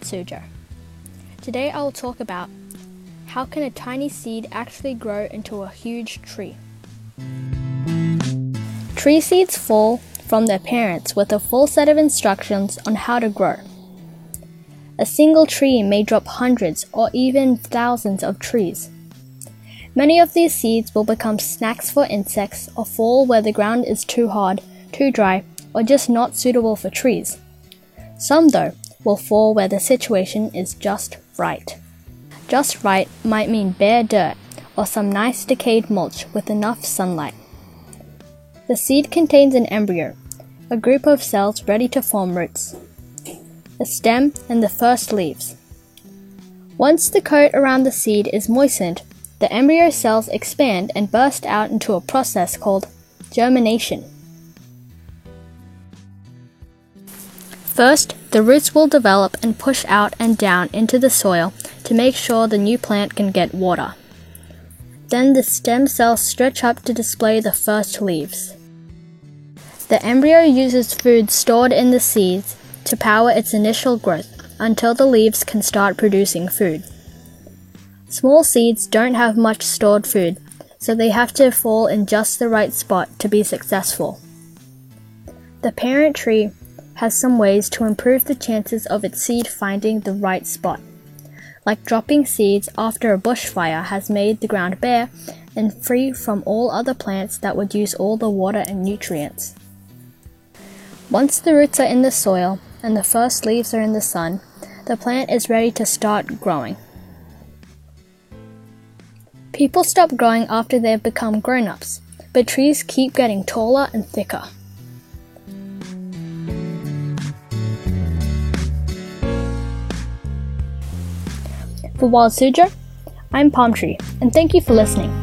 Suzhou. Today I will talk about how can a tiny seed actually grow into a huge tree. Tree seeds fall from their parents with a full set of instructions on how to grow. A single tree may drop hundreds or even thousands of trees. Many of these seeds will become snacks for insects or fall where the ground is too hard, too dry, or just not suitable for trees. Some, though, will fall where the situation is just right. Just right might mean bare dirt or some nice decayed mulch with enough sunlight. The seed contains an embryo, a group of cells ready to form roots, a stem, and the first leaves. Once the coat around the seed is moistened, the embryo cells expand and burst out into a process called germination. First, the roots will develop and push out and down into the soil to make sure the new plant can get water. Then the stem cells stretch up to display the first leaves. The embryo uses food stored in the seeds to power its initial growth until the leaves can start producing food. Small seeds don't have much stored food, so they have to fall in just the right spot to be successful. The parent tree has some ways to improve the chances of its seed finding the right spot. Like dropping seeds after a bushfire has made the ground bare and free from all other plants that would use all the water and nutrients. Once the roots are in the soil and the first leaves are in the sun, the plant is ready to start growing. People stop growing after they've become grown ups, but trees keep getting taller and thicker. For Wild Suzhou, I'm Palm Tree, and thank you for listening.